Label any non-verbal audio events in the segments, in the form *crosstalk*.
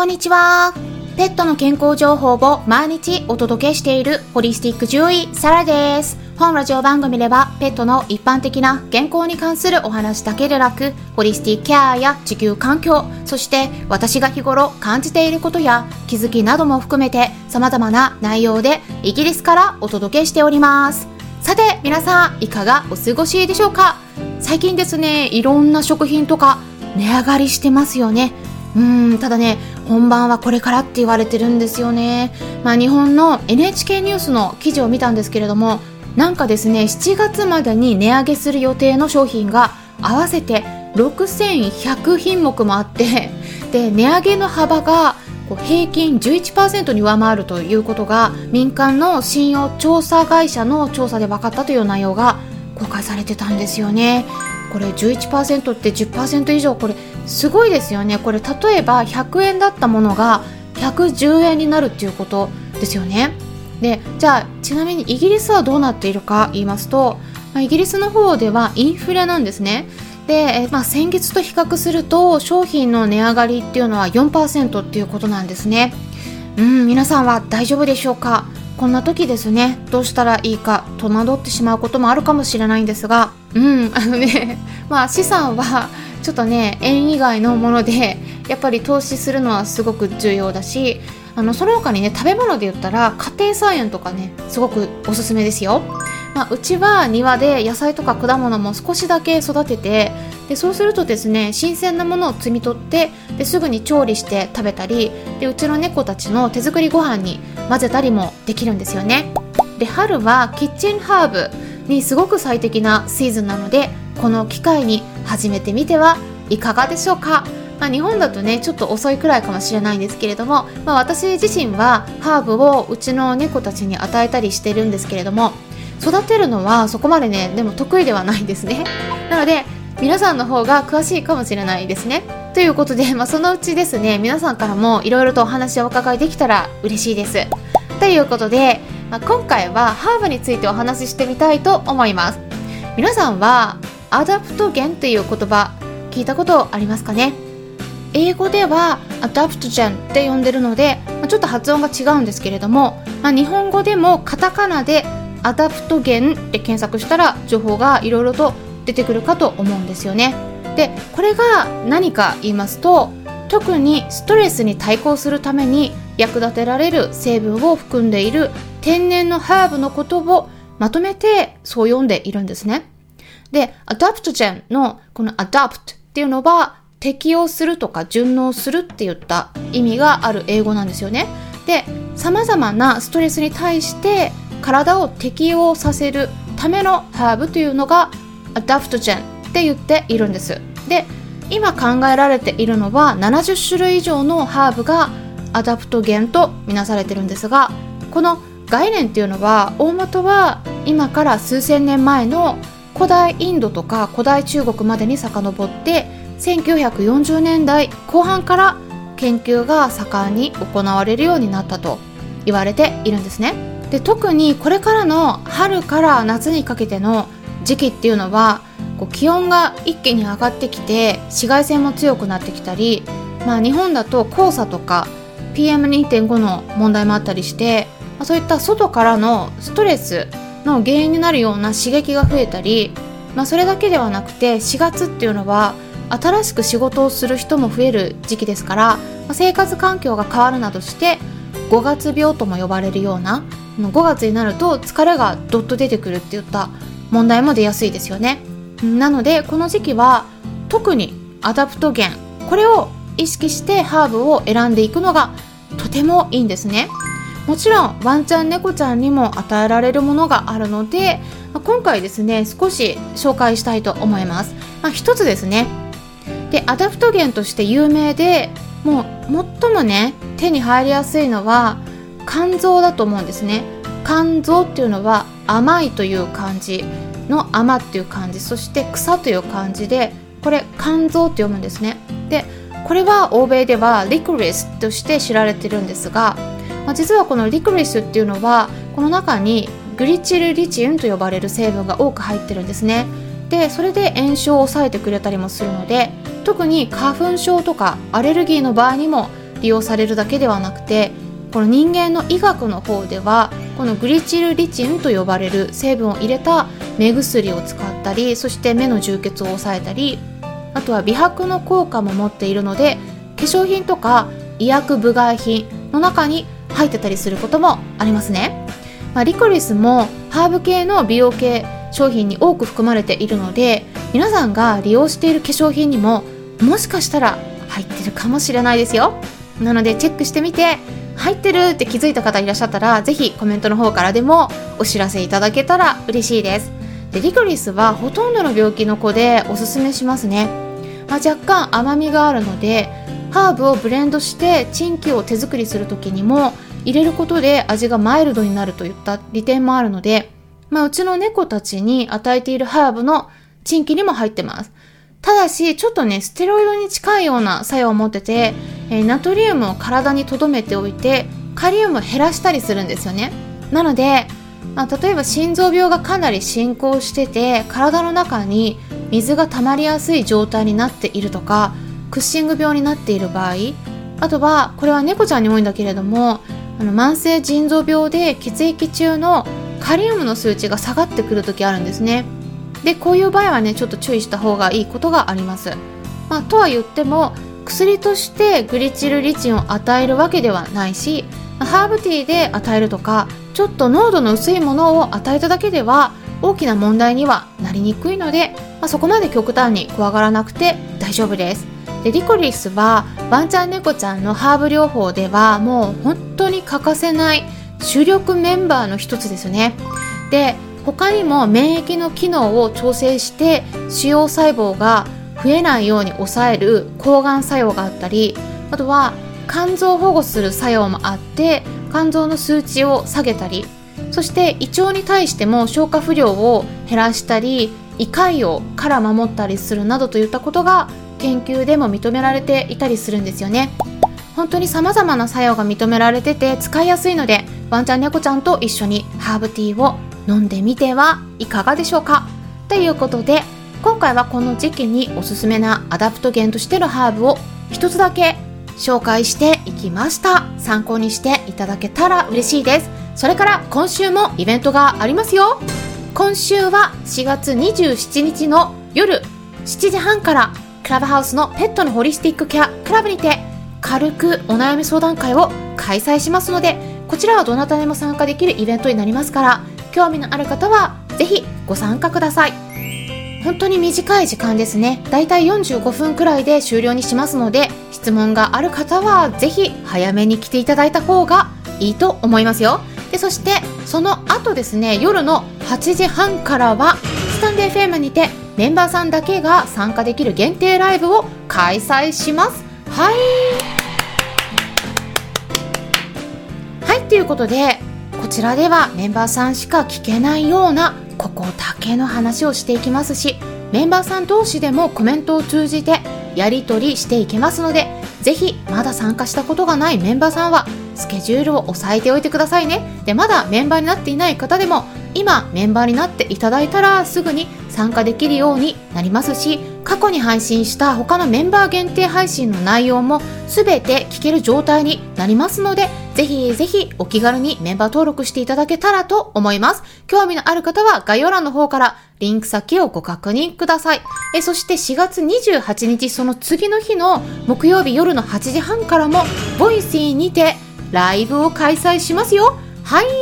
こんにちは。ペットの健康情報を毎日お届けしているホリスティック獣医サラです。本ラジオ番組ではペットの一般的な健康に関するお話だけでなく、ホリスティックケアや地球環境、そして私が日頃感じていることや気づきなども含めて様々な内容でイギリスからお届けしております。さて皆さんいかがお過ごしでしょうか？最近ですね、いろんな食品とか値上がりしてますよね。うんただね本番はこれからって言われてるんですよね、まあ、日本の NHK ニュースの記事を見たんですけれどもなんかですね7月までに値上げする予定の商品が合わせて6100品目もあってで値上げの幅が平均11%に上回るということが民間の信用調査会社の調査で分かったという内容が公開されてたんですよね。これ11%って10%以上これすごいですよね。これ例えば100円だったものが110円になるっていうことですよね。でじゃあちなみにイギリスはどうなっているか言いますと、イギリスの方ではインフレなんですね。で、まあ、先月と比較すると商品の値上がりっていうのは4%っていうことなんですね。うん皆さんは大丈夫でしょうか？こんな時ですね。どうしたらいいか戸惑ってしまうこともあるかもしれないんですが。うんあのね *laughs* まあ資産はちょっとね円以外のものでやっぱり投資するのはすごく重要だしあのその他にね食べ物で言ったら家庭菜園とかねすごくおすすめですよ、まあ、うちは庭で野菜とか果物も少しだけ育ててでそうするとですね新鮮なものを摘み取ってですぐに調理して食べたりでうちの猫たちの手作りご飯に混ぜたりもできるんですよね。で春はキッチンハーブにすごく最適なシーズンなのでこの機会に始めてみてはいかがでしょうか、まあ、日本だとねちょっと遅いくらいかもしれないんですけれども、まあ、私自身はハーブをうちの猫たちに与えたりしてるんですけれども育てるのはそこまでねでも得意ではないんですね。なので皆さんの方が詳しいかもしれないですね。ということで、まあ、そのうちですね皆さんからもいろいろとお話をお伺いできたら嬉しいです。ということで、まあ、今回はハーブについてお話ししてみたいと思います。皆さんはアダプトゲンっていう言葉聞いたことありますかね？英語では adaptogen って呼んでるので、まあ、ちょっと発音が違うんですけれども、まあ、日本語でもカタカナでアダプトゲンって検索したら情報がいろいろと出てくるかと思うんですよね。でこれが何か言いますと特にストレスに対抗するために役立てられる成分を含んでいる天然のハーブのことをまとめてそう呼んでいるんですねで、アダプトゲンのこの adapt っていうのは適応するとか順応するって言った意味がある英語なんですよね。で、様々なストレスに対して体を適応させるためのハーブというのがアダプトゲンって言っているんです。で、今考えられているのは70種類以上のハーブがアダプトゲンとみなされてるんですがこの概念っていうのは大元は今から数千年前の古代インドとか古代中国までに遡って1940年代後半から研究が盛んに行われるようになったと言われているんですね。で特にこれからの春から夏にかけての時期っていうのはこう気温が一気に上がってきて紫外線も強くなってきたり、まあ、日本だと黄砂とか PM2.5 の問題もあったりして、まあ、そういった外からのストレスの原因になるような刺激が増えたり、まあ、それだけではなくて4月っていうのは新しく仕事をする人も増える時期ですから、まあ、生活環境が変わるなどして5月病とも呼ばれるような5月になると疲れがどっと出てくるっていった問題も出やすいですよね。なのでこの時期は特にアダプトゲンこれを意識してハーブを選んでいくのがとてもいいんですね。もちろんワンちゃん猫ちゃんにも与えられるものがあるので今回ですね少し紹介したいと思います、まあ、一つですね。でアダプトゲンとして有名でもう最もね手に入りやすいのは甘草だと思うんですね。甘草っていうのは甘いという漢字の甘っていう漢字そして草という漢字でこれ甘草って読むんですね。でこれは欧米ではリコリスとして知られてるんですがまあ、実はこのリコリスっていうのはこの中にグリチルリチウムと呼ばれる成分が多く入ってるんですね。でそれで炎症を抑えてくれたりもするので特に花粉症とかアレルギーの場合にも利用されるだけではなくてこの人間の医学の方ではこのグリチルリチンと呼ばれる成分を入れた目薬を使ったりそして目の充血を抑えたりあとは美白の効果も持っているので化粧品とか医薬部外品の中に入ってたりすることもありますね、まあ、リコリスもハーブ系の美容系商品に多く含まれているので皆さんが利用している化粧品にももしかしたら入ってるかもしれないですよ。なのでチェックしてみて入ってるって気づいた方いらっしゃったらぜひコメントの方からでもお知らせいただけたら嬉しいです。でリコリスはほとんどの病気の子でおすすめしますね、まあ、若干甘みがあるのでハーブをブレンドしてチンキを手作りする時にも入れることで味がマイルドになるといった利点もあるので、まあ、うちの猫たちに与えているハーブのチンキにも入ってます。ただし、ちょっとね、ステロイドに近いような作用を持ってて、えー、ナトリウムを体に留めておいて、カリウムを減らしたりするんですよね。なので、まあ、例えば心臓病がかなり進行してて、体の中に水が溜まりやすい状態になっているとか、クッシング病になっている場合、あとは、これは猫ちゃんに多いんだけれども、あの慢性腎臓病で血液中のカリウムの数値が下がってくる時あるんですね。でこういう場合はねちょっと注意した方がいいことがあります、まあ、とは言っても薬としてグリチルリチンを与えるわけではないしハーブティーで与えるとかちょっと濃度の薄いものを与えただけでは大きな問題にはなりにくいので、まあ、そこまで極端に怖がらなくて大丈夫です。でリコリスはワンちゃん猫ちゃんのハーブ療法ではもう本当に欠かせない主力メンバーの一つですね。で他にも免疫の機能を調整して腫瘍細胞が増えないように抑える抗がん作用があったりあとは肝臓を保護する作用もあって肝臓の数値を下げたりそして胃腸に対しても消化不良を減らしたり胃潰瘍から守ったりするなどといったことが研究でも認められていたりするんですよね。本当に様々な作用が認められてて使いやすいのでワンちゃん猫ちゃんと一緒にハーブティーを飲んでみてはいかがでしょうか。ということで今回はこの時期におすすめなアダプトゲンとしてのハーブを一つだけ紹介していきました。参考にしていただけたら嬉しいです。それから今週もイベントがありますよ。今週は4月27日の夜7時半からクラブハウスのペットのホリスティックケアクラブにて軽くお悩み相談会を開催しますのでこちらはどなたでも参加できるイベントになりますから興味のある方はぜひご参加ください。本当に短い時間ですね。だいたい45分くらいで終了にしますので質問がある方はぜひ早めに来ていただいた方がいいと思いますよ。でそしてその後ですね夜の8時半からはスタンデー FM にてメンバーさんだけが参加できる限定ライブを開催します。はい。はいということでこちらではメンバーさんしか聞けないようなここだけの話をしていきますしメンバーさん同士でもコメントを通じてやり取りしていきますのでぜひまだ参加したことがないメンバーさんはスケジュールを押さえておいてくださいね。でまだメンバーになっていない方でも今メンバーになっていただいたらすぐに参加できるようになりますし過去に配信した他のメンバー限定配信の内容も全て聞ける状態になりますのでぜひぜひお気軽にメンバー登録していただけたらと思います。興味のある方は概要欄の方からリンク先をご確認ください。えそして4月28日その次の日の木曜日夜の8時半からも Voicy にてライブを開催しますよ。はい。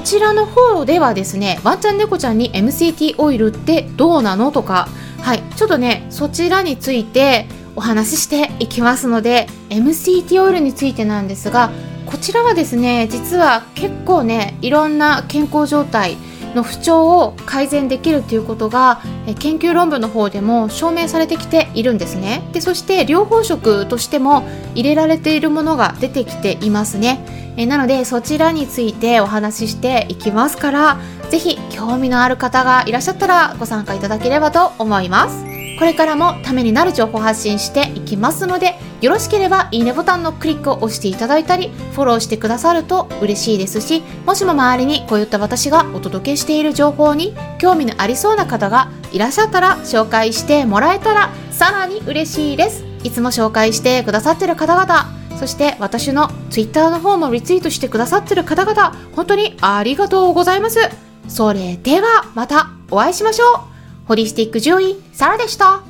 こちらの方ではですねワンちゃん猫ちゃんに MCT オイルってどうなのとかはいちょっとねそちらについてお話ししていきますので MCT オイルについてなんですがこちらはですね実は結構ねいろんな健康状態の不調を改善できるということが研究論文の方でも証明されてきているんですね。でそして療法食としても入れられているものが出てきていますね。えなのでそちらについてお話ししていきますからぜひ興味のある方がいらっしゃったらご参加いただければと思います。これからもためになる情報発信していきますのでよろしければいいねボタンのクリックを押していただいたり、フォローしてくださると嬉しいですし、もしも周りにこういった私がお届けしている情報に興味のありそうな方がいらっしゃったら紹介してもらえたらさらに嬉しいです。いつも紹介してくださってる方々、そして私の Twitter の方もリツイートしてくださってる方々、本当にありがとうございます。それではまたお会いしましょう。ホリスティック獣医、サラでした。